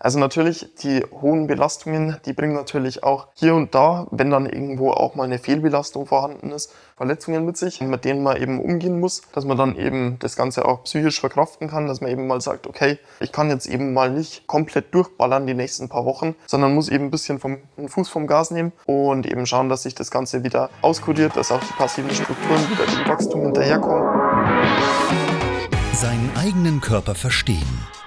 Also natürlich, die hohen Belastungen, die bringen natürlich auch hier und da, wenn dann irgendwo auch mal eine Fehlbelastung vorhanden ist, Verletzungen mit sich, mit denen man eben umgehen muss, dass man dann eben das Ganze auch psychisch verkraften kann, dass man eben mal sagt, okay, ich kann jetzt eben mal nicht komplett durchballern die nächsten paar Wochen, sondern muss eben ein bisschen vom Fuß vom Gas nehmen und eben schauen, dass sich das Ganze wieder auskodiert, dass auch die passiven Strukturen wieder dem Wachstum hinterherkommen. Seinen eigenen Körper verstehen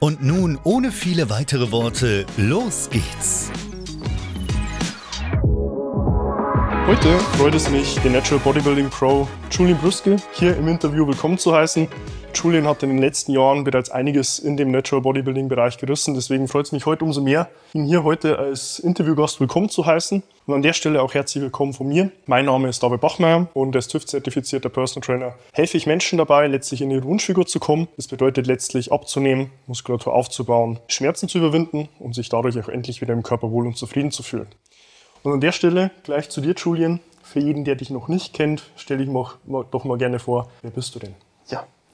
Und nun, ohne viele weitere Worte, los geht's! Heute freut es mich, den Natural Bodybuilding Pro Julian Bruske hier im Interview willkommen zu heißen. Julian hat in den letzten Jahren bereits einiges in dem Natural Bodybuilding Bereich gerissen. Deswegen freut es mich heute umso mehr, ihn hier heute als Interviewgast willkommen zu heißen. Und an der Stelle auch herzlich willkommen von mir. Mein Name ist David Bachmeier und als TÜV-zertifizierter Personal Trainer helfe ich Menschen dabei, letztlich in ihre Wunschfigur zu kommen. Das bedeutet letztlich abzunehmen, Muskulatur aufzubauen, Schmerzen zu überwinden und sich dadurch auch endlich wieder im Körper wohl und zufrieden zu fühlen. Und an der Stelle gleich zu dir, Julian. Für jeden, der dich noch nicht kennt, stelle ich mir doch mal gerne vor, wer bist du denn?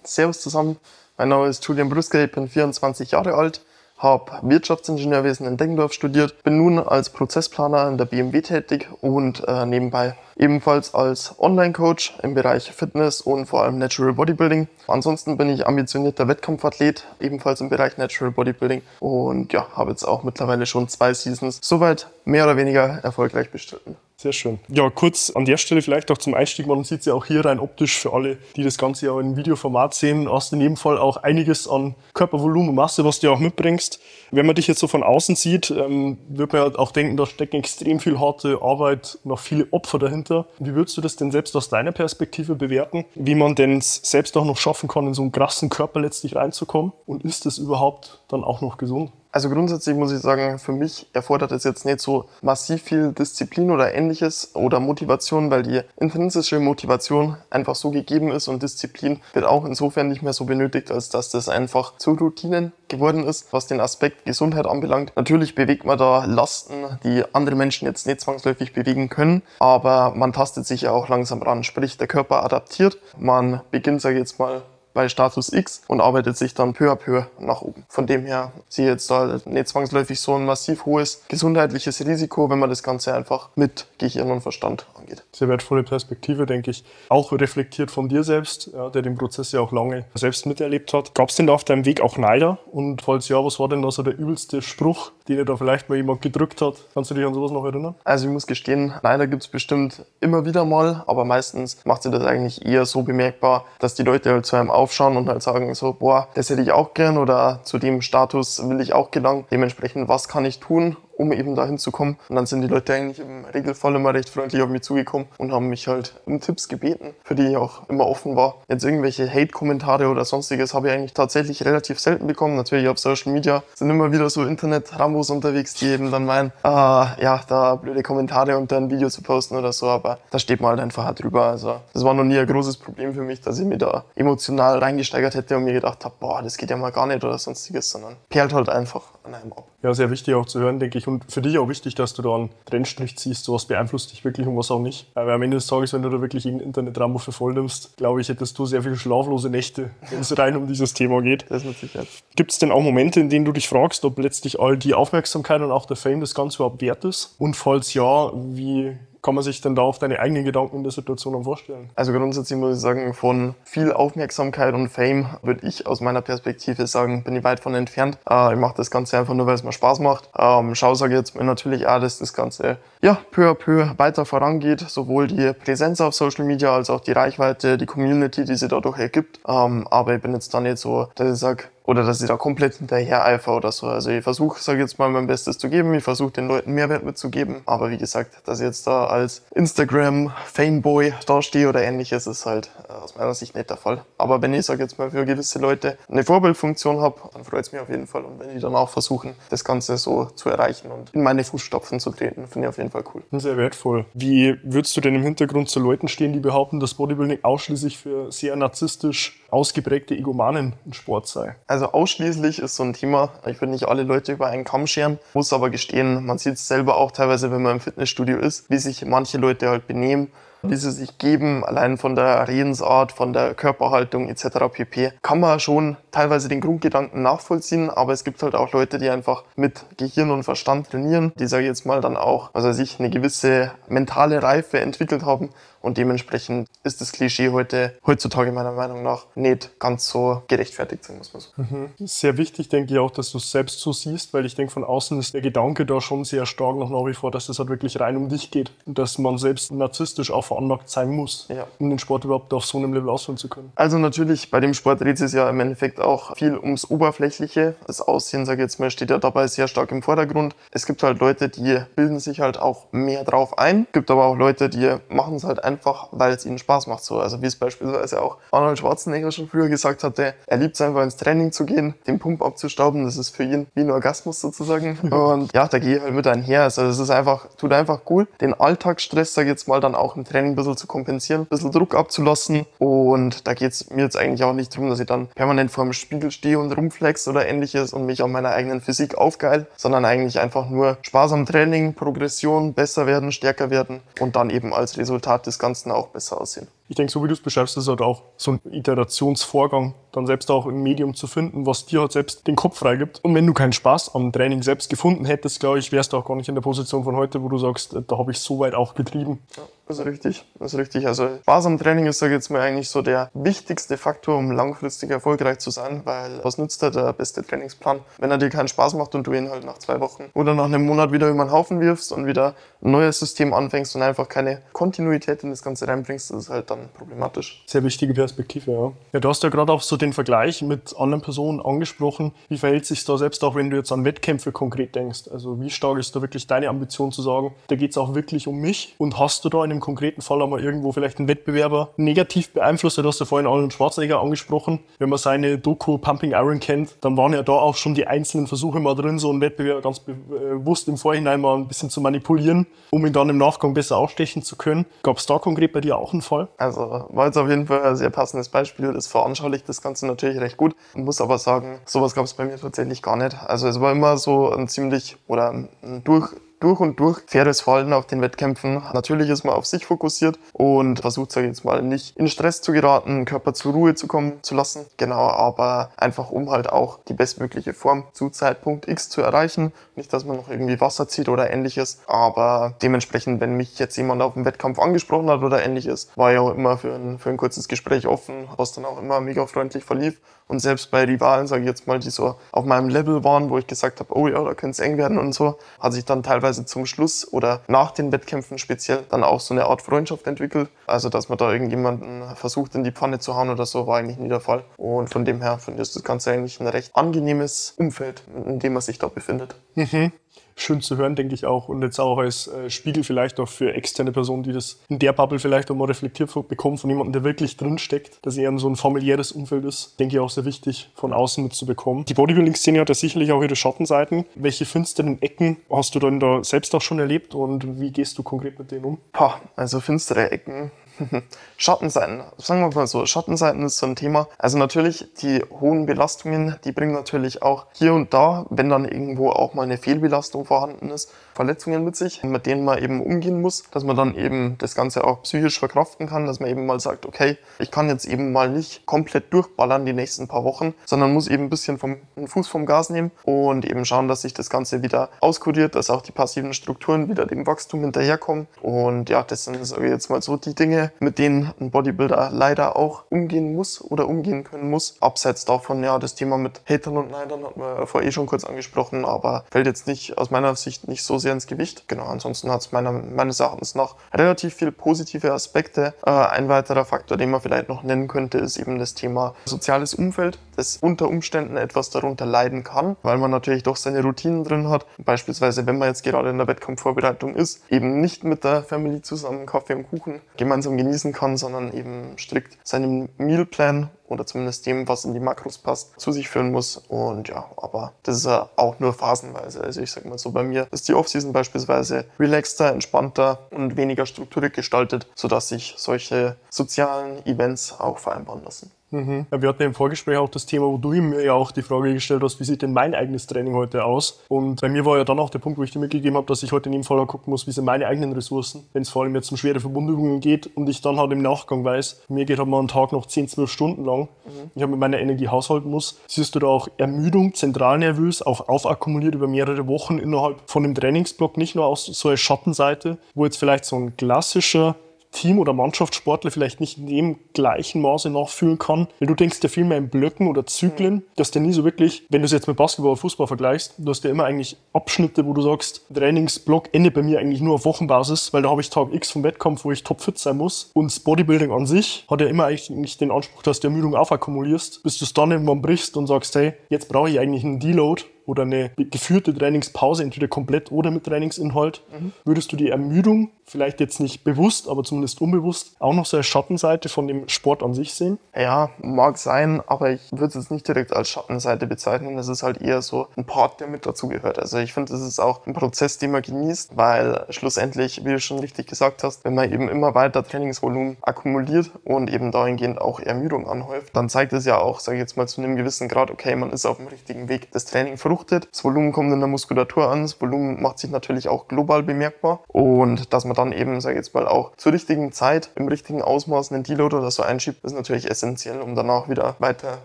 Servus zusammen. Mein Name ist Julian Brüsker, ich bin 24 Jahre alt, habe Wirtschaftsingenieurwesen in Deggendorf studiert, bin nun als Prozessplaner in der BMW tätig und äh, nebenbei ebenfalls als Online-Coach im Bereich Fitness und vor allem Natural Bodybuilding. Ansonsten bin ich ambitionierter Wettkampfathlet, ebenfalls im Bereich Natural Bodybuilding und ja, habe jetzt auch mittlerweile schon zwei Seasons soweit mehr oder weniger erfolgreich bestritten. Sehr schön. Ja, kurz an der Stelle vielleicht auch zum Einstieg. Man sieht es ja auch hier rein optisch für alle, die das Ganze ja in Videoformat sehen. Hast in jedem Fall auch einiges an Körpervolumen und Masse, was du auch mitbringst. Wenn man dich jetzt so von außen sieht, ähm, wird man ja auch denken, da stecken extrem viel harte Arbeit, noch viele Opfer dahinter. Wie würdest du das denn selbst aus deiner Perspektive bewerten? Wie man denn selbst auch noch schaffen kann, in so einen krassen Körper letztlich reinzukommen? Und ist das überhaupt dann auch noch gesund? Also grundsätzlich muss ich sagen, für mich erfordert es jetzt nicht so massiv viel Disziplin oder ähnliches oder Motivation, weil die intrinsische Motivation einfach so gegeben ist und Disziplin wird auch insofern nicht mehr so benötigt, als dass das einfach zu Routinen geworden ist, was den Aspekt Gesundheit anbelangt. Natürlich bewegt man da Lasten, die andere Menschen jetzt nicht zwangsläufig bewegen können, aber man tastet sich ja auch langsam ran, sprich der Körper adaptiert. Man beginnt, sage ich jetzt mal, bei Status X und arbeitet sich dann peu à peu nach oben. Von dem her sehe ich jetzt da nicht zwangsläufig so ein massiv hohes gesundheitliches Risiko, wenn man das Ganze einfach mit Gehirn und Verstand angeht. Sehr wertvolle Perspektive, denke ich. Auch reflektiert von dir selbst, ja, der den Prozess ja auch lange selbst miterlebt hat. Gab es denn da auf deinem Weg auch Neider? Und falls ja, was war denn da so der übelste Spruch, den dir da vielleicht mal jemand gedrückt hat? Kannst du dich an sowas noch erinnern? Also ich muss gestehen, Neider gibt es bestimmt immer wieder mal, aber meistens macht sich das eigentlich eher so bemerkbar, dass die Leute halt zu einem aufschauen und halt sagen so, boah, das hätte ich auch gern oder zu dem Status will ich auch gelangen. Dementsprechend, was kann ich tun, um eben dahin zu kommen. Und dann sind die Leute eigentlich im Regelfall immer recht freundlich auf mich zugekommen und haben mich halt um Tipps gebeten, für die ich auch immer offen war. Jetzt irgendwelche Hate-Kommentare oder sonstiges habe ich eigentlich tatsächlich relativ selten bekommen. Natürlich auf Social Media sind immer wieder so Internet-Rambos unterwegs, die eben dann meinen, ah, ja, da blöde Kommentare unter ein Video zu posten oder so, aber da steht man halt einfach drüber. Also das war noch nie ein großes Problem für mich, dass ich mich da emotional reingesteigert hätte und mir gedacht habe, boah, das geht ja mal gar nicht oder sonstiges, sondern perlt halt einfach an einem ab. Ja, sehr wichtig auch zu hören, denke ich. Und für dich auch wichtig, dass du da einen Trennstrich ziehst, so was beeinflusst dich wirklich und was auch nicht. Aber am Ende des Tages, wenn du da wirklich einen Internetraum für voll nimmst, glaube ich, hättest du sehr viele schlaflose Nächte, wenn es rein um dieses Thema geht. Das mit Sicherheit. Gibt es denn auch Momente, in denen du dich fragst, ob letztlich all die Aufmerksamkeit und auch der Fame das Ganze überhaupt wert ist? Und falls ja, wie kann man sich denn da auch deine eigenen Gedanken in der Situation vorstellen? Also grundsätzlich muss ich sagen, von viel Aufmerksamkeit und Fame würde ich aus meiner Perspektive sagen, bin ich weit von entfernt. Äh, ich mache das Ganze einfach nur, weil es mir Spaß macht. Ähm, schau sage jetzt natürlich auch, dass das Ganze ja, peu à peu weiter vorangeht. Sowohl die Präsenz auf Social Media als auch die Reichweite, die Community, die sich dadurch ergibt. Ähm, aber ich bin jetzt da nicht so, dass ich sage, oder dass ich da komplett hinterher eifer oder so. Also ich versuche, sage jetzt mal, mein Bestes zu geben. Ich versuche den Leuten Mehrwert mitzugeben. Aber wie gesagt, dass ich jetzt da als Instagram-Fameboy dastehe oder ähnliches, ist halt äh, aus meiner Sicht nicht der Fall. Aber wenn ich, sage jetzt mal, für gewisse Leute eine Vorbildfunktion habe, dann freut es mich auf jeden Fall. Und wenn die dann auch versuchen, das Ganze so zu erreichen und in meine Fußstapfen zu treten, finde ich auf jeden Fall cool. Sehr wertvoll. Wie würdest du denn im Hintergrund zu Leuten stehen, die behaupten, dass Bodybuilding ausschließlich für sehr narzisstisch ausgeprägte Egomanen ein Sport sei? Also ausschließlich ist so ein Thema, ich würde nicht alle Leute über einen Kamm scheren, muss aber gestehen, man sieht es selber auch teilweise, wenn man im Fitnessstudio ist, wie sich manche Leute halt benehmen wie sie sich geben, allein von der Redensart, von der Körperhaltung etc. pp. Kann man schon teilweise den Grundgedanken nachvollziehen, aber es gibt halt auch Leute, die einfach mit Gehirn und Verstand trainieren, die sage ich jetzt mal dann auch, also sich eine gewisse mentale Reife entwickelt haben und dementsprechend ist das Klischee heute, heutzutage meiner Meinung nach nicht ganz so gerechtfertigt, sagen muss man so. Mhm. Sehr wichtig, denke ich auch, dass du es selbst so siehst, weil ich denke, von außen ist der Gedanke da schon sehr stark noch nach wie vor, dass es halt wirklich rein um dich geht und dass man selbst narzisstisch auch veranlagt sein muss, ja. um den Sport überhaupt auf so einem Level ausführen zu können. Also natürlich, bei dem Sport dreht es ja im Endeffekt auch viel ums Oberflächliche. Das Aussehen, sage ich jetzt mal, steht ja dabei sehr stark im Vordergrund. Es gibt halt Leute, die bilden sich halt auch mehr drauf ein. Es gibt aber auch Leute, die machen es halt einfach weil es ihnen Spaß macht. So. Also wie es beispielsweise auch Arnold Schwarzenegger schon früher gesagt hatte, er liebt es einfach ins Training zu gehen, den Pump abzustauben, das ist für ihn wie ein Orgasmus sozusagen. Und ja, da gehe ich halt mit einher. Also das ist einfach, tut einfach cool, den Alltagsstress, sag ich jetzt mal, dann auch im Training ein bisschen zu kompensieren, ein bisschen Druck abzulassen. Und da geht es mir jetzt eigentlich auch nicht darum, dass ich dann permanent vor dem Spiegel stehe und rumflex oder ähnliches und mich an meiner eigenen Physik aufgeil, sondern eigentlich einfach nur Spaß am Training, Progression, besser werden, stärker werden und dann eben als Resultat des Ganzen auch besser aussehen. Ich denke, so wie du es beschreibst, ist halt auch so ein Iterationsvorgang, dann selbst auch ein Medium zu finden, was dir halt selbst den Kopf freigibt. Und wenn du keinen Spaß am Training selbst gefunden hättest, glaube ich, wärst du auch gar nicht in der Position von heute, wo du sagst, da habe ich so weit auch getrieben. Ja, das ist richtig. Das ist richtig. Also Spaß am Training ist, sage ich jetzt mal, eigentlich so der wichtigste Faktor, um langfristig erfolgreich zu sein, weil was nützt dir der beste Trainingsplan, wenn er dir keinen Spaß macht und du ihn halt nach zwei Wochen oder nach einem Monat wieder über den Haufen wirfst und wieder ein neues System anfängst und einfach keine Kontinuität in das Ganze reinbringst, das ist halt dann problematisch. Sehr wichtige Perspektive, ja. Ja, du hast ja gerade auch so den Vergleich mit anderen Personen angesprochen. Wie verhält sich da selbst auch, wenn du jetzt an Wettkämpfe konkret denkst? Also wie stark ist da wirklich deine Ambition zu sagen, da geht es auch wirklich um mich? Und hast du da in einem konkreten Fall einmal irgendwo vielleicht einen Wettbewerber negativ beeinflusst? Du hast ja vorhin Arnold Schwarzenegger angesprochen. Wenn man seine Doku Pumping Iron kennt, dann waren ja da auch schon die einzelnen Versuche mal drin, so einen Wettbewerber ganz bewusst im Vorhinein mal ein bisschen zu manipulieren, um ihn dann im Nachgang besser ausstechen zu können. Gab es da konkret bei dir auch einen Fall? Also war jetzt auf jeden Fall ein sehr passendes Beispiel. Das veranschaulicht das Ganze natürlich recht gut. Ich muss aber sagen, sowas gab es bei mir tatsächlich gar nicht. Also es war immer so ein ziemlich oder ein durch durch und durch faires Verhalten auf den Wettkämpfen. Natürlich ist man auf sich fokussiert und versucht, sage ich jetzt mal, nicht in Stress zu geraten, Körper zur Ruhe zu kommen zu lassen. Genau, aber einfach um halt auch die bestmögliche Form zu Zeitpunkt X zu erreichen. Nicht, dass man noch irgendwie Wasser zieht oder ähnliches, aber dementsprechend, wenn mich jetzt jemand auf dem Wettkampf angesprochen hat oder ähnliches, war ich auch immer für ein, für ein kurzes Gespräch offen, was dann auch immer mega freundlich verlief. Und selbst bei Rivalen, sage ich jetzt mal, die so auf meinem Level waren, wo ich gesagt habe, oh ja, da könnte es eng werden und so, hat sich dann teilweise zum Schluss oder nach den Wettkämpfen speziell dann auch so eine Art Freundschaft entwickelt. Also, dass man da irgendjemanden versucht in die Pfanne zu hauen oder so, war eigentlich nie der Fall. Und von dem her finde ich das Ganze eigentlich ein recht angenehmes Umfeld, in dem man sich da befindet. Mhm schön zu hören, denke ich auch. Und jetzt auch als äh, Spiegel vielleicht auch für externe Personen, die das in der Bubble vielleicht auch mal reflektiert bekommen von jemandem, der wirklich drinsteckt, dass eher so ein familiäres Umfeld ist, denke ich auch sehr wichtig von außen mitzubekommen. Die Bodybuilding-Szene hat ja sicherlich auch ihre Schattenseiten. Welche finsteren Ecken hast du denn da selbst auch schon erlebt und wie gehst du konkret mit denen um? Pah, also finstere Ecken Schattenseiten, sagen wir mal so, Schattenseiten ist so ein Thema. Also natürlich, die hohen Belastungen, die bringen natürlich auch hier und da, wenn dann irgendwo auch mal eine Fehlbelastung vorhanden ist, Verletzungen mit sich, mit denen man eben umgehen muss, dass man dann eben das Ganze auch psychisch verkraften kann, dass man eben mal sagt, okay, ich kann jetzt eben mal nicht komplett durchballern die nächsten paar Wochen, sondern muss eben ein bisschen vom Fuß vom Gas nehmen und eben schauen, dass sich das Ganze wieder auskuriert, dass auch die passiven Strukturen wieder dem Wachstum hinterherkommen. Und ja, das sind, sage jetzt mal so, die Dinge, mit denen ein Bodybuilder leider auch umgehen muss oder umgehen können muss. Abseits davon, ja, das Thema mit Hatern und Neidern hat man vorher eh schon kurz angesprochen, aber fällt jetzt nicht aus meiner Sicht nicht so sehr ins Gewicht. Genau, ansonsten hat es meines Erachtens noch relativ viel positive Aspekte. Äh, ein weiterer Faktor, den man vielleicht noch nennen könnte, ist eben das Thema soziales Umfeld, das unter Umständen etwas darunter leiden kann, weil man natürlich doch seine Routinen drin hat. Beispielsweise, wenn man jetzt gerade in der Wettkampfvorbereitung ist, eben nicht mit der Family zusammen Kaffee und Kuchen gemeinsam genießen kann, sondern eben strikt seinem Mealplan oder zumindest dem, was in die Makros passt, zu sich führen muss. Und ja, aber das ist ja auch nur phasenweise. Also ich sag mal so, bei mir ist die Offseason beispielsweise relaxter, entspannter und weniger strukturiert gestaltet, sodass sich solche sozialen Events auch vereinbaren lassen. Mhm. Ja, wir hatten im Vorgespräch auch das Thema, wo du mir ja auch die Frage gestellt hast, wie sieht denn mein eigenes Training heute aus? Und bei mir war ja dann auch der Punkt, wo ich dir mitgegeben habe, dass ich heute in dem Fall auch gucken muss, wie sind meine eigenen Ressourcen, wenn es vor allem jetzt um schwere Verbundübungen geht und ich dann halt im Nachgang weiß, mir geht halt mal ein Tag noch 10, 12 Stunden lang, mhm. ich habe mit meiner Energie haushalten muss, siehst du da auch Ermüdung, zentralnervös, auch aufakkumuliert über mehrere Wochen innerhalb von dem Trainingsblock, nicht nur aus so einer Schattenseite, wo jetzt vielleicht so ein klassischer Team- oder Mannschaftssportler vielleicht nicht in dem gleichen Maße nachfühlen kann. Weil du denkst ja viel mehr in Blöcken oder Zyklen, mhm. dass der nie so wirklich, wenn du es jetzt mit Basketball oder Fußball vergleichst, du hast ja immer eigentlich Abschnitte, wo du sagst, Trainingsblock endet bei mir eigentlich nur auf Wochenbasis, weil da habe ich Tag X vom Wettkampf, wo ich topfit sein muss. Und das Bodybuilding an sich hat ja immer eigentlich den Anspruch, dass du Ermüdung aufakkumulierst, bis du es dann irgendwann brichst und sagst, hey, jetzt brauche ich eigentlich einen Deload oder eine geführte Trainingspause, entweder komplett oder mit Trainingsinhalt, mhm. würdest du die Ermüdung vielleicht jetzt nicht bewusst, aber zumindest unbewusst auch noch so eine Schattenseite von dem Sport an sich sehen? Ja, mag sein, aber ich würde es jetzt nicht direkt als Schattenseite bezeichnen. Es ist halt eher so ein Part, der mit dazugehört. Also ich finde, es ist auch ein Prozess, den man genießt, weil schlussendlich, wie du schon richtig gesagt hast, wenn man eben immer weiter Trainingsvolumen akkumuliert und eben dahingehend auch Ermüdung anhäuft, dann zeigt es ja auch, sage ich jetzt mal zu einem gewissen Grad, okay, man ist auf dem richtigen Weg. Das Training fruchtet, das Volumen kommt in der Muskulatur an, das Volumen macht sich natürlich auch global bemerkbar und dass man man dann eben, sage ich jetzt mal, auch zur richtigen Zeit, im richtigen Ausmaß einen Deload oder so einschiebt, ist natürlich essentiell, um danach wieder weiter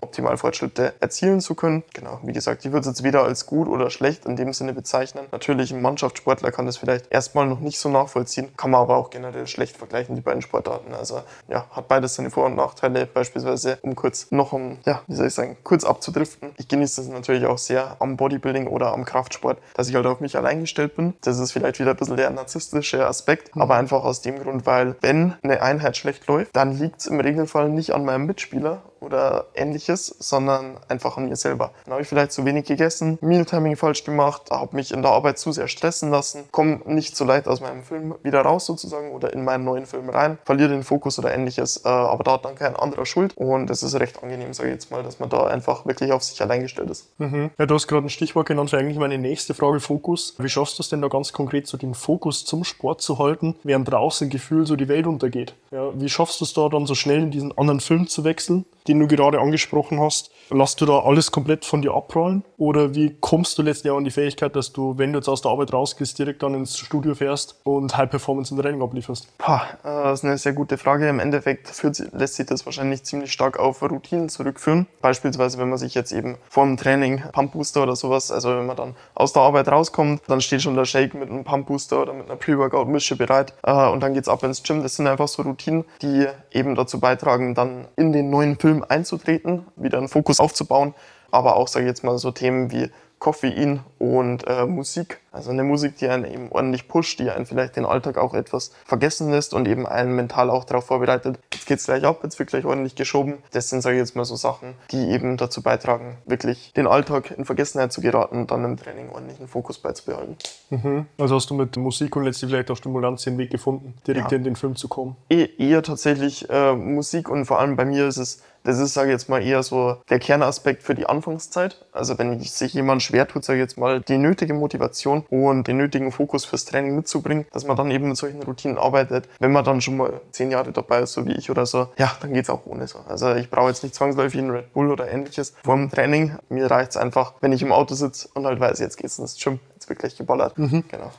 optimal Fortschritte erzielen zu können. Genau, wie gesagt, ich würde es jetzt weder als gut oder schlecht in dem Sinne bezeichnen. Natürlich, ein Mannschaftssportler kann das vielleicht erstmal noch nicht so nachvollziehen, kann man aber auch generell schlecht vergleichen, die beiden Sportarten. Also ja, hat beides seine Vor- und Nachteile. Beispielsweise, um kurz noch um, ja, wie soll ich sagen, kurz abzudriften. Ich genieße das natürlich auch sehr am Bodybuilding oder am Kraftsport, dass ich halt auf mich allein gestellt bin. Das ist vielleicht wieder ein bisschen der narzisstische Aspekt Respekt, aber einfach aus dem Grund, weil wenn eine Einheit schlecht läuft, dann liegt es im Regelfall nicht an meinem Mitspieler oder ähnliches, sondern einfach an mir selber. Dann habe ich vielleicht zu wenig gegessen, Mealtiming falsch gemacht, habe mich in der Arbeit zu sehr stressen lassen, komme nicht so leicht aus meinem Film wieder raus sozusagen oder in meinen neuen Film rein, verliere den Fokus oder ähnliches, äh, aber da hat dann kein anderer Schuld und es ist recht angenehm, sage ich jetzt mal, dass man da einfach wirklich auf sich allein gestellt ist. Mhm. Ja, du hast gerade ein Stichwort genannt für eigentlich meine nächste Frage, Fokus. Wie schaffst du es denn da ganz konkret, so den Fokus zum Sport zu halten, während draußen Gefühl so die Welt untergeht? Ja, wie schaffst du es da dann so schnell in diesen anderen Film zu wechseln? Den du gerade angesprochen hast, Lass du da alles komplett von dir abrollen? Oder wie kommst du letztlich an die Fähigkeit, dass du, wenn du jetzt aus der Arbeit rausgehst, direkt dann ins Studio fährst und High Performance im Training ablieferst? Pah, äh, das ist eine sehr gute Frage. Im Endeffekt führt, lässt sich das wahrscheinlich ziemlich stark auf Routinen zurückführen. Beispielsweise, wenn man sich jetzt eben vor dem Training Pump Booster oder sowas, also wenn man dann aus der Arbeit rauskommt, dann steht schon der Shake mit einem Pump Booster oder mit einer Pre-Workout-Mische bereit äh, und dann geht's ab ins Gym. Das sind einfach so Routinen, die eben dazu beitragen, dann in den neuen Film einzutreten, wieder einen Fokus aufzubauen aber auch, sage ich jetzt mal, so Themen wie Koffein und äh, Musik. Also eine Musik, die einen eben ordentlich pusht, die einen vielleicht den Alltag auch etwas vergessen lässt und eben einen mental auch darauf vorbereitet. Jetzt geht's gleich ab, jetzt wird gleich ordentlich geschoben. Das sind, sage ich jetzt mal, so Sachen, die eben dazu beitragen, wirklich den Alltag in Vergessenheit zu geraten und dann im Training ordentlichen Fokus beizubehalten. Mhm. Also hast du mit Musik und letztlich vielleicht auch Stimulanz den Weg gefunden, direkt ja. in den Film zu kommen? E eher tatsächlich äh, Musik und vor allem bei mir ist es das ist, sage ich jetzt mal, eher so der Kernaspekt für die Anfangszeit. Also wenn sich jemand schwer tut, sage ich jetzt mal, die nötige Motivation und den nötigen Fokus fürs Training mitzubringen, dass man dann eben mit solchen Routinen arbeitet. Wenn man dann schon mal zehn Jahre dabei ist, so wie ich oder so, ja, dann geht's auch ohne so. Also ich brauche jetzt nicht zwangsläufig einen Red Bull oder ähnliches vor dem Training. Mir reicht's einfach, wenn ich im Auto sitze und halt weiß, jetzt geht's ins Gym, jetzt wird gleich geballert. Mhm. Genau.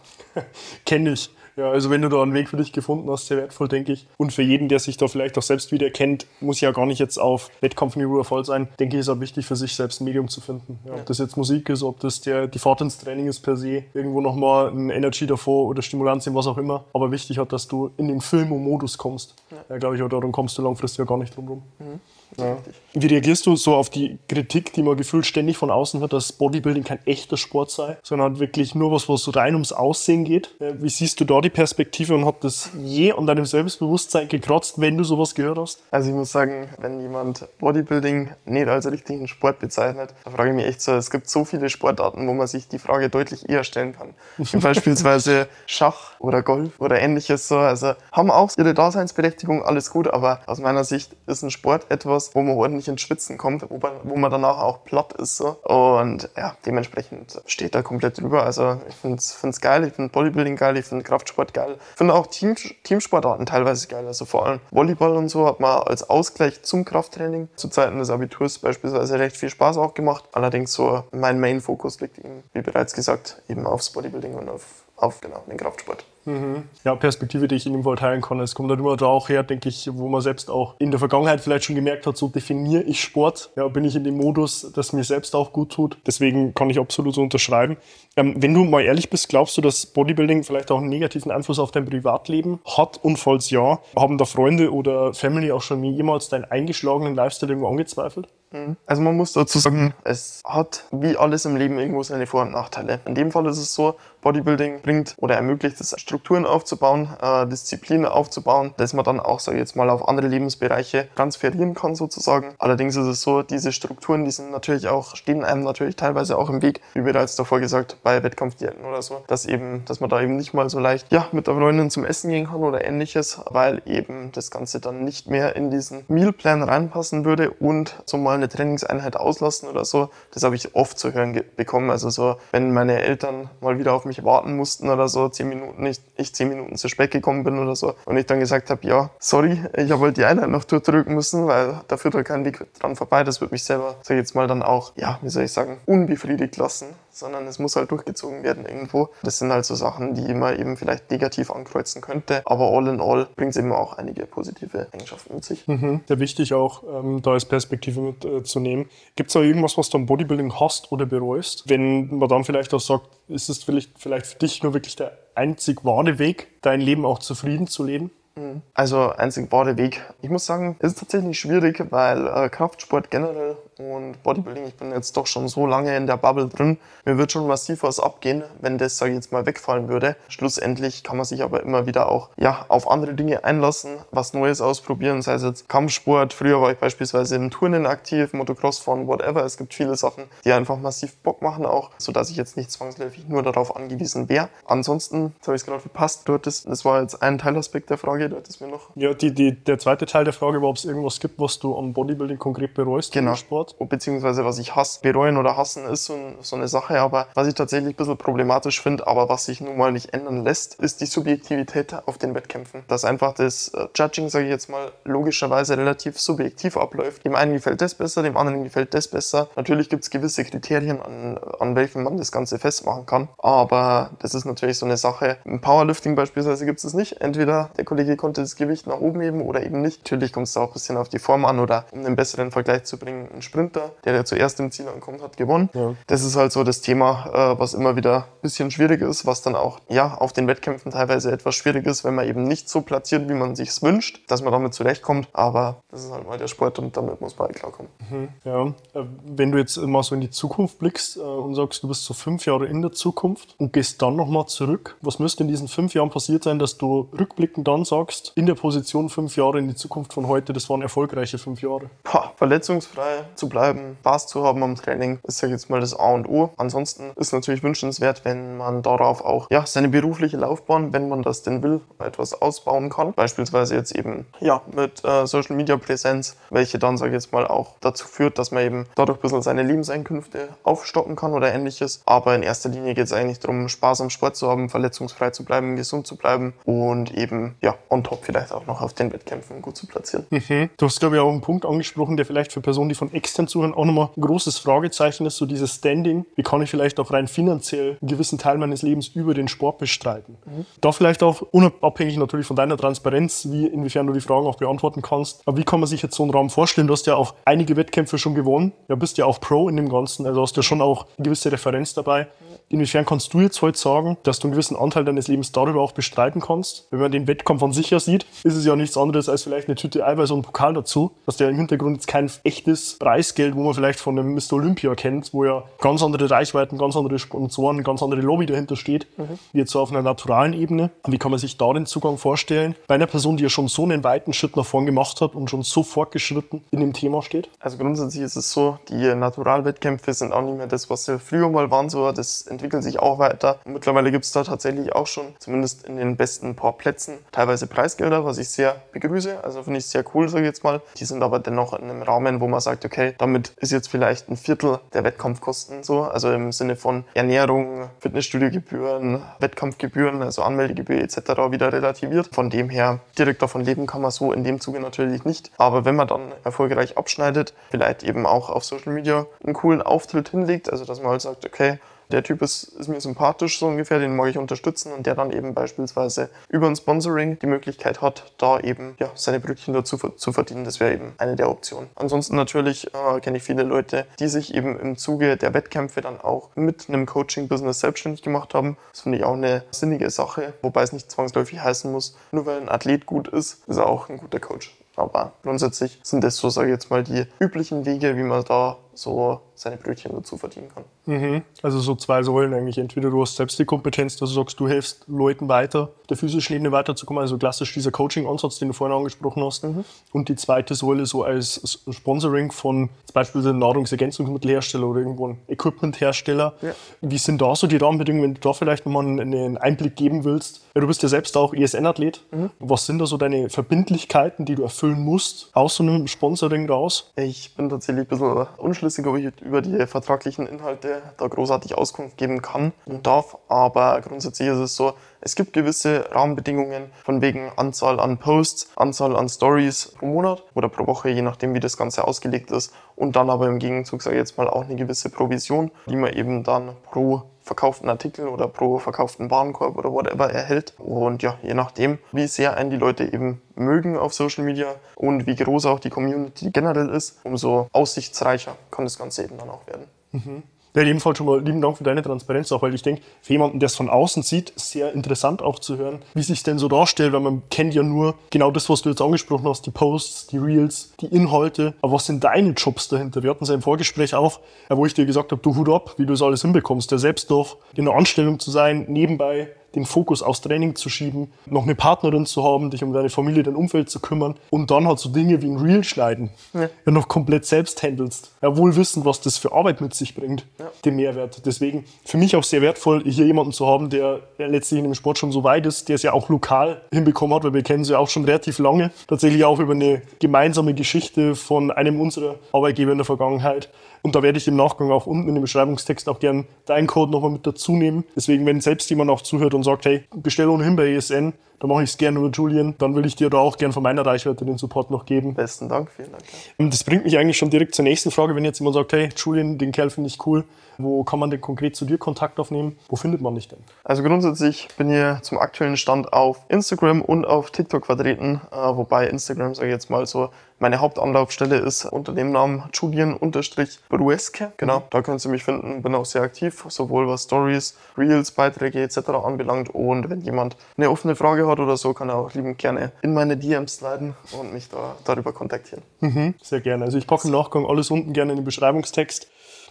Kenne ich. Ja, also wenn du da einen Weg für dich gefunden hast, sehr wertvoll, denke ich. Und für jeden, der sich da vielleicht auch selbst wieder kennt, muss ja gar nicht jetzt auf Wettkampfniveau voll sein, denke ich, ist auch wichtig für sich selbst ein Medium zu finden. Ja, ob das jetzt Musik ist, ob das der, die Fahrt ins Training ist per se, irgendwo nochmal ein Energy davor oder Stimulanz was auch immer. Aber wichtig hat, dass du in den Film und Modus kommst. Ja, ja glaube ich, auch darum kommst du langfristig ja gar nicht drum rum. Mhm. Ja. Wie reagierst du so auf die Kritik, die man gefühlt ständig von außen hört, dass Bodybuilding kein echter Sport sei, sondern wirklich nur was, was so rein ums Aussehen geht? Wie siehst du da die Perspektive und hat das je an deinem Selbstbewusstsein gekratzt, wenn du sowas gehört hast? Also ich muss sagen, wenn jemand Bodybuilding nicht als richtigen Sport bezeichnet, da frage ich mich echt so, es gibt so viele Sportarten, wo man sich die Frage deutlich eher stellen kann. Wie beispielsweise Schach oder Golf oder ähnliches so. Also haben auch ihre Daseinsberechtigung, alles gut, aber aus meiner Sicht ist ein Sport etwas, wo man ordentlich ins Schwitzen kommt, wo man, wo man danach auch platt ist. So. Und ja, dementsprechend steht da komplett drüber. Also ich finde es geil, ich finde Bodybuilding geil, ich finde Kraftsport geil. Ich finde auch Team, Teamsportarten teilweise geil. Also vor allem Volleyball und so hat man als Ausgleich zum Krafttraining zu Zeiten des Abiturs beispielsweise recht viel Spaß auch gemacht. Allerdings so mein Main-Fokus liegt eben, wie bereits gesagt, eben aufs Bodybuilding und auf, auf genau, den Kraftsport. Mhm. Ja, Perspektive, die ich in dem Fall teilen kann. Es kommt halt immer da auch her, denke ich, wo man selbst auch in der Vergangenheit vielleicht schon gemerkt hat, so definiere ich Sport. Ja, bin ich in dem Modus, das mir selbst auch gut tut. Deswegen kann ich absolut so unterschreiben. Ähm, wenn du mal ehrlich bist, glaubst du, dass Bodybuilding vielleicht auch einen negativen Einfluss auf dein Privatleben hat? Und falls ja, haben da Freunde oder Family auch schon jemals deinen eingeschlagenen Lifestyle irgendwo angezweifelt? Mhm. Also man muss dazu sagen, es hat wie alles im Leben irgendwo seine Vor- und Nachteile. In dem Fall ist es so, Bodybuilding bringt oder ermöglicht es, Strukturen aufzubauen, äh, Disziplinen aufzubauen, dass man dann auch, sage ich jetzt mal, auf andere Lebensbereiche transferieren kann sozusagen. Allerdings ist es so, diese Strukturen, die sind natürlich auch, stehen einem natürlich teilweise auch im Weg, wie bereits davor gesagt, bei Wettkampfdiäten oder so, dass eben, dass man da eben nicht mal so leicht, ja, mit der Freundin zum Essen gehen kann oder ähnliches, weil eben das Ganze dann nicht mehr in diesen Mealplan reinpassen würde und so mal eine Trainingseinheit auslassen oder so. Das habe ich oft zu hören bekommen. Also so, wenn meine Eltern mal wieder auf mich warten mussten oder so, zehn Minuten, ich, ich zehn Minuten zu spät gekommen bin oder so und ich dann gesagt habe, ja, sorry, ich habe halt die Einheit noch durchdrücken müssen, weil da führt halt kein Weg dran vorbei. Das wird mich selber, sag ich jetzt mal, dann auch, ja, wie soll ich sagen, unbefriedigt lassen sondern es muss halt durchgezogen werden irgendwo. Das sind halt so Sachen, die man eben vielleicht negativ ankreuzen könnte, aber all in all bringt es eben auch einige positive Eigenschaften mit sich. Mhm. Sehr wichtig auch, ähm, da als Perspektive mitzunehmen. Äh, Gibt es da irgendwas, was du am Bodybuilding hast oder bereust? Wenn man dann vielleicht auch sagt, ist es vielleicht, vielleicht für dich nur wirklich der einzig wahre Weg, dein Leben auch zufrieden zu leben? Mhm. Also einzig wahre Weg. Ich muss sagen, es ist tatsächlich schwierig, weil äh, Kraftsport generell und Bodybuilding, ich bin jetzt doch schon so lange in der Bubble drin, mir wird schon massiv was abgehen, wenn das, sage ich jetzt mal, wegfallen würde. Schlussendlich kann man sich aber immer wieder auch ja, auf andere Dinge einlassen, was Neues ausprobieren, sei es jetzt Kampfsport, früher war ich beispielsweise im Turnen aktiv, Motocross fahren, whatever. Es gibt viele Sachen, die einfach massiv Bock machen auch, sodass ich jetzt nicht zwangsläufig nur darauf angewiesen wäre. Ansonsten, das habe ich es gerade verpasst, du hattest, das war jetzt ein Teilaspekt der Frage, du hattest mir noch... Ja, die, die, der zweite Teil der Frage war, ob es irgendwas gibt, was du am Bodybuilding konkret bereust genau. Sport. Sport. Beziehungsweise was ich hasse. Bereuen oder hassen ist so, so eine Sache, aber was ich tatsächlich ein bisschen problematisch finde, aber was sich nun mal nicht ändern lässt, ist die Subjektivität auf den Wettkämpfen. Dass einfach das äh, Judging, sage ich jetzt mal, logischerweise relativ subjektiv abläuft. Dem einen gefällt das besser, dem anderen gefällt das besser. Natürlich gibt es gewisse Kriterien, an, an welchen man das Ganze festmachen kann, aber das ist natürlich so eine Sache. Im Powerlifting beispielsweise gibt es nicht. Entweder der Kollege konnte das Gewicht nach oben heben oder eben nicht. Natürlich kommt es auch ein bisschen auf die Form an oder um einen besseren Vergleich zu bringen, ein Sprinter, der, der zuerst im Ziel ankommt, hat gewonnen. Ja. Das ist halt so das Thema, äh, was immer wieder ein bisschen schwierig ist, was dann auch ja, auf den Wettkämpfen teilweise etwas schwierig ist, wenn man eben nicht so platziert, wie man sich wünscht, dass man damit zurechtkommt. Aber das ist halt mal der Sport und damit muss man halt klarkommen. Mhm. Ja. Äh, wenn du jetzt mal so in die Zukunft blickst äh, und sagst, du bist so fünf Jahre in der Zukunft und gehst dann nochmal zurück, was müsste in diesen fünf Jahren passiert sein, dass du rückblickend dann sagst, in der Position fünf Jahre in die Zukunft von heute, das waren erfolgreiche fünf Jahre? Boah, verletzungsfrei zu bleiben, Spaß zu haben am Training, ist ja jetzt mal das A und O. Ansonsten ist natürlich wünschenswert, wenn man darauf auch ja, seine berufliche Laufbahn, wenn man das denn will, etwas ausbauen kann. Beispielsweise jetzt eben ja, mit äh, Social Media Präsenz, welche dann, sage ich jetzt mal, auch dazu führt, dass man eben dadurch ein bisschen seine Lebenseinkünfte aufstocken kann oder ähnliches. Aber in erster Linie geht es eigentlich darum, Spaß am Sport zu haben, verletzungsfrei zu bleiben, gesund zu bleiben und eben ja, on top vielleicht auch noch auf den Wettkämpfen gut zu platzieren. Mhm. Du hast, glaube ich, auch einen Punkt angesprochen, der vielleicht für Personen, die von extern extern zuhören, auch nochmal ein großes Fragezeichen ist, so dieses Standing. Wie kann ich vielleicht auch rein finanziell einen gewissen Teil meines Lebens über den Sport bestreiten? Mhm. Da vielleicht auch unabhängig natürlich von deiner Transparenz, wie inwiefern du die Fragen auch beantworten kannst. Aber wie kann man sich jetzt so einen Raum vorstellen? Du hast ja auch einige Wettkämpfe schon gewonnen. Ja, bist ja auch Pro in dem Ganzen. Also hast ja schon auch eine gewisse Referenz dabei. Inwiefern kannst du jetzt heute sagen, dass du einen gewissen Anteil deines Lebens darüber auch bestreiten kannst? Wenn man den Wettkampf an sich ja sieht, ist es ja nichts anderes als vielleicht eine Tüte Eiweiß und ein Pokal dazu. Dass der im Hintergrund jetzt kein echtes Preisgeld, wo man vielleicht von einem Mr. Olympia kennt, wo ja ganz andere Reichweiten, ganz andere Sponsoren, ganz andere Lobby dahinter steht, mhm. wie jetzt so auf einer naturalen Ebene. Wie kann man sich da den Zugang vorstellen? Bei einer Person, die ja schon so einen weiten Schritt nach vorn gemacht hat und schon so fortgeschritten in dem Thema steht? Also grundsätzlich ist es so, die Naturalwettkämpfe sind auch nicht mehr das, was sie früher mal waren. So, das entwickelt sich auch weiter. Und mittlerweile gibt es da tatsächlich auch schon, zumindest in den besten paar Plätzen, teilweise Preisgelder, was ich sehr begrüße. Also finde ich sehr cool, sage ich jetzt mal. Die sind aber dennoch in einem Rahmen, wo man sagt, okay, damit ist jetzt vielleicht ein Viertel der Wettkampfkosten so. Also im Sinne von Ernährung, Fitnessstudiogebühren, Wettkampfgebühren, also Anmeldegebühr etc. wieder relativiert. Von dem her, direkt davon leben kann man so in dem Zuge natürlich nicht. Aber wenn man dann erfolgreich abschneidet, vielleicht eben auch auf Social Media einen coolen Auftritt hinlegt, also dass man halt sagt, okay, der Typ ist, ist mir sympathisch so ungefähr, den mag ich unterstützen und der dann eben beispielsweise über ein Sponsoring die Möglichkeit hat, da eben ja, seine Brötchen dazu zu verdienen. Das wäre eben eine der Optionen. Ansonsten natürlich äh, kenne ich viele Leute, die sich eben im Zuge der Wettkämpfe dann auch mit einem Coaching-Business selbstständig gemacht haben. Das finde ich auch eine sinnige Sache, wobei es nicht zwangsläufig heißen muss, nur weil ein Athlet gut ist, ist er auch ein guter Coach. Aber grundsätzlich sind das so, sage ich jetzt mal, die üblichen Wege, wie man da so seine Brötchen dazu verdienen kann. Mhm. Also so zwei Säulen eigentlich. Entweder du hast selbst die Kompetenz, dass du sagst, du hilfst Leuten weiter, der physischen Ebene weiterzukommen, also klassisch dieser Coaching-Ansatz, den du vorhin angesprochen hast. Mhm. Und die zweite Säule so als Sponsoring von zum Beispiel einem Nahrungsergänzungsmittelhersteller oder irgendwo ein Equipmenthersteller. Ja. Wie sind da so die Rahmenbedingungen, wenn du da vielleicht nochmal einen Einblick geben willst? Ja, du bist ja selbst auch ESN-Athlet. Mhm. Was sind da so deine Verbindlichkeiten, die du erfüllen musst aus so einem Sponsoring raus? Ich bin tatsächlich ein bisschen unschlüssig, ob ich über die vertraglichen Inhalte da großartig Auskunft geben kann und darf. Aber grundsätzlich ist es so, es gibt gewisse Rahmenbedingungen von wegen Anzahl an Posts, Anzahl an Stories pro Monat oder pro Woche, je nachdem, wie das Ganze ausgelegt ist. Und dann aber im Gegenzug, sage ich jetzt mal, auch eine gewisse Provision, die man eben dann pro verkauften Artikel oder pro verkauften Warenkorb oder whatever erhält. Und ja, je nachdem, wie sehr einen die Leute eben mögen auf Social Media und wie groß auch die Community generell ist, umso aussichtsreicher kann das Ganze eben dann auch werden. Mhm. Ja, Fall schon mal lieben Dank für deine Transparenz auch, weil ich denke, für jemanden, der es von außen sieht, sehr interessant auch zu hören, wie sich denn so darstellt, weil man kennt ja nur genau das, was du jetzt angesprochen hast, die Posts, die Reels, die Inhalte. Aber was sind deine Jobs dahinter? Wir hatten es ja im Vorgespräch auch, wo ich dir gesagt habe, du Hut ab, wie du das alles hinbekommst, der selbst doch in einer Anstellung zu sein, nebenbei den Fokus aufs Training zu schieben, noch eine Partnerin zu haben, dich um deine Familie, dein Umfeld zu kümmern und dann halt so Dinge wie ein Reel schneiden, ja. ja noch komplett selbst handelst. Ja, wohl wissend, was das für Arbeit mit sich bringt, ja. den Mehrwert. Deswegen für mich auch sehr wertvoll, hier jemanden zu haben, der letztlich in dem Sport schon so weit ist, der es ja auch lokal hinbekommen hat, weil wir kennen sie ja auch schon relativ lange. Tatsächlich auch über eine gemeinsame Geschichte von einem unserer Arbeitgeber in der Vergangenheit. Und da werde ich im Nachgang auch unten in dem Beschreibungstext auch gern deinen Code nochmal mit dazu nehmen. Deswegen, wenn selbst jemand auch zuhört und sagt, hey, bestell ohnehin bei ESN, dann mache ich es gerne über Julian. Dann will ich dir da auch gern von meiner Reichweite den Support noch geben. Besten Dank, vielen Dank. Und das bringt mich eigentlich schon direkt zur nächsten Frage. Wenn jetzt jemand sagt, hey, Julian, den Kerl finde ich cool, wo kann man denn konkret zu dir Kontakt aufnehmen? Wo findet man dich denn? Also grundsätzlich bin ich zum aktuellen Stand auf Instagram und auf TikTok vertreten, äh, wobei Instagram, sage ich jetzt mal so, meine Hauptanlaufstelle ist unter dem Namen Julian-Brueske. Genau, da können Sie mich finden. Bin auch sehr aktiv, sowohl was Stories, Reels, Beiträge etc. anbelangt. Und wenn jemand eine offene Frage hat oder so, kann er auch liebend gerne in meine DMs leiten und mich da darüber kontaktieren. Mhm, sehr gerne. Also ich packe im Nachgang alles unten gerne in den Beschreibungstext.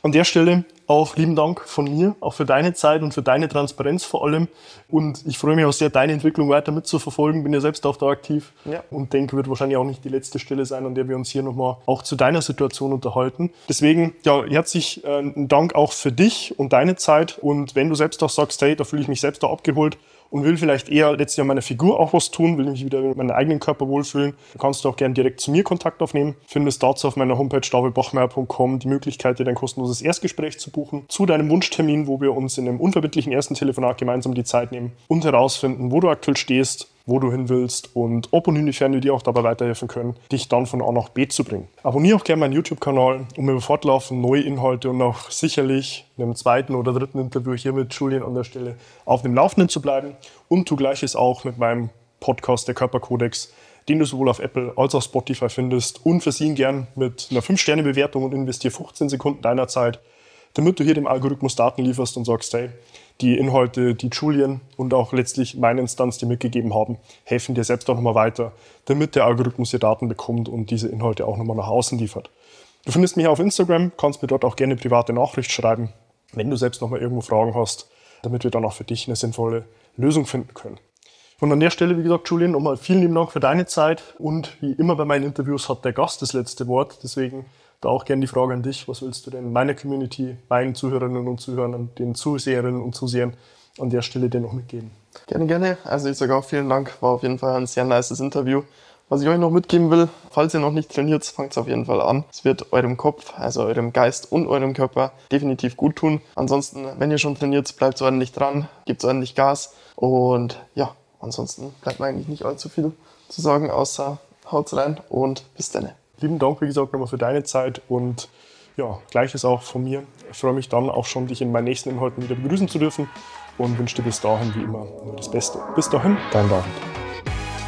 An der Stelle auch lieben Dank von mir, auch für deine Zeit und für deine Transparenz vor allem. Und ich freue mich auch sehr, deine Entwicklung weiter mitzuverfolgen. Bin ja selbst auch da aktiv ja. und denke, wird wahrscheinlich auch nicht die letzte Stelle sein, an der wir uns hier nochmal auch zu deiner Situation unterhalten. Deswegen, ja, herzlich äh, Dank auch für dich und deine Zeit. Und wenn du selbst auch sagst, hey, da fühle ich mich selbst da abgeholt, und will vielleicht eher letztlich an meiner Figur auch was tun, will mich wieder mit meinem eigenen Körper wohlfühlen, dann kannst du auch gerne direkt zu mir Kontakt aufnehmen. Findest dazu auf meiner Homepage davidbachmeier.com die Möglichkeit, dir dein kostenloses Erstgespräch zu buchen zu deinem Wunschtermin, wo wir uns in einem unverbindlichen ersten Telefonat gemeinsam die Zeit nehmen und herausfinden, wo du aktuell stehst, wo du hin willst und ob und inwiefern wir dir auch dabei weiterhelfen können, dich dann von A nach B zu bringen. Abonniere auch gerne meinen YouTube-Kanal, um über fortlaufend neue Inhalte und auch sicherlich in einem zweiten oder dritten Interview hier mit Julian an der Stelle auf dem Laufenden zu bleiben. Und tu gleiches auch mit meinem Podcast, der Körperkodex, den du sowohl auf Apple als auch Spotify findest und versehen gern mit einer 5-Sterne-Bewertung und investiere 15 Sekunden deiner Zeit, damit du hier dem Algorithmus Daten lieferst und sagst, hey, die Inhalte, die Julian und auch letztlich meine Instanz dir mitgegeben haben, helfen dir selbst auch nochmal weiter, damit der Algorithmus dir Daten bekommt und diese Inhalte auch nochmal nach außen liefert. Du findest mich auf Instagram, kannst mir dort auch gerne private Nachricht schreiben, wenn du selbst nochmal irgendwo Fragen hast, damit wir dann auch für dich eine sinnvolle Lösung finden können. Und an der Stelle, wie gesagt, Julian, nochmal vielen lieben Dank für deine Zeit. Und wie immer bei meinen Interviews hat der Gast das letzte Wort. Deswegen da auch gerne die Frage an dich. Was willst du denn meiner Community, meinen Zuhörerinnen und Zuhörern, den Zuseherinnen und Zusehern an der Stelle denn noch mitgeben? Gerne, gerne. Also ich sage auch vielen Dank. War auf jeden Fall ein sehr nices Interview. Was ich euch noch mitgeben will, falls ihr noch nicht trainiert, fangt es auf jeden Fall an. Es wird eurem Kopf, also eurem Geist und eurem Körper definitiv gut tun. Ansonsten, wenn ihr schon trainiert, bleibt ordentlich dran, gebt ordentlich Gas und ja, ansonsten bleibt mir eigentlich nicht allzu viel zu sagen, außer haut's rein und bis dann. Lieben Dank, wie gesagt, nochmal für deine Zeit und ja, gleiches auch von mir. Ich freue mich dann auch schon, dich in meinen nächsten Inhalten wieder begrüßen zu dürfen und wünsche dir bis dahin wie immer nur das Beste. Bis dahin, dein David.